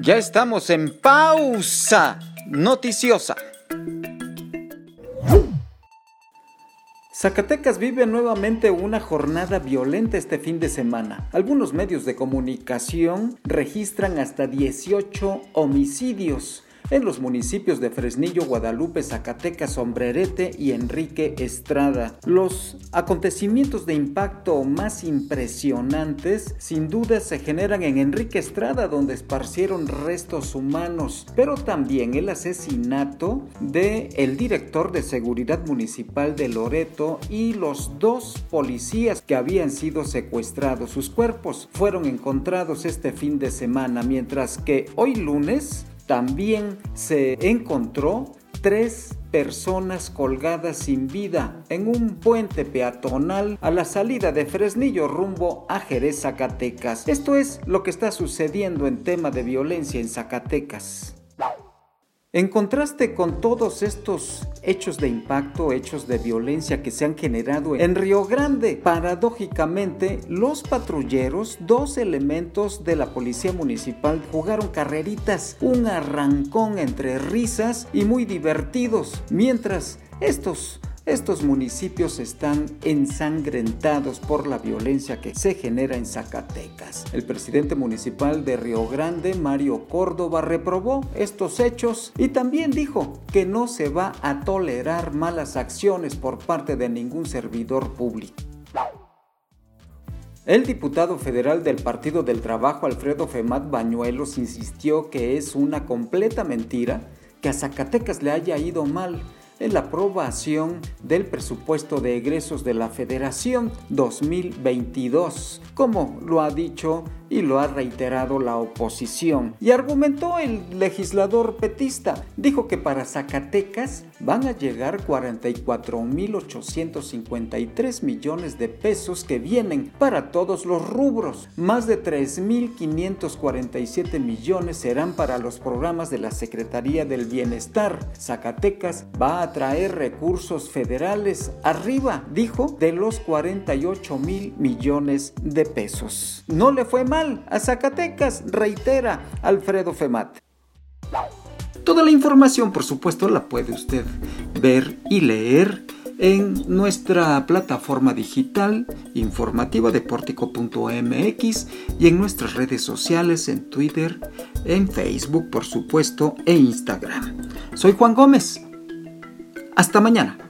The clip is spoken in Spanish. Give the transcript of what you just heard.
Ya estamos en pausa noticiosa. Zacatecas vive nuevamente una jornada violenta este fin de semana. Algunos medios de comunicación registran hasta 18 homicidios en los municipios de Fresnillo, Guadalupe, Zacatecas, Sombrerete y Enrique Estrada. Los acontecimientos de impacto más impresionantes sin duda se generan en Enrique Estrada donde esparcieron restos humanos, pero también el asesinato de el director de seguridad municipal de Loreto y los dos policías que habían sido secuestrados. Sus cuerpos fueron encontrados este fin de semana, mientras que hoy lunes también se encontró tres personas colgadas sin vida en un puente peatonal a la salida de Fresnillo rumbo a Jerez, Zacatecas. Esto es lo que está sucediendo en tema de violencia en Zacatecas. En contraste con todos estos hechos de impacto, hechos de violencia que se han generado en Río Grande, paradójicamente los patrulleros, dos elementos de la policía municipal, jugaron carreritas, un arrancón entre risas y muy divertidos, mientras estos estos municipios están ensangrentados por la violencia que se genera en Zacatecas. El presidente municipal de Río Grande, Mario Córdoba, reprobó estos hechos y también dijo que no se va a tolerar malas acciones por parte de ningún servidor público. El diputado federal del Partido del Trabajo, Alfredo Femat Bañuelos, insistió que es una completa mentira que a Zacatecas le haya ido mal en la aprobación del presupuesto de egresos de la Federación 2022, como lo ha dicho y lo ha reiterado la oposición. Y argumentó el legislador petista, dijo que para Zacatecas van a llegar 44.853 millones de pesos que vienen para todos los rubros. Más de 3.547 millones serán para los programas de la Secretaría del Bienestar. Zacatecas va a traer recursos federales arriba, dijo, de los 48 mil millones de pesos. No le fue mal a Zacatecas, reitera Alfredo Femat. Toda la información, por supuesto, la puede usted ver y leer en nuestra plataforma digital informativa de portico.mx y en nuestras redes sociales, en Twitter, en Facebook, por supuesto, e Instagram. Soy Juan Gómez. Hasta mañana.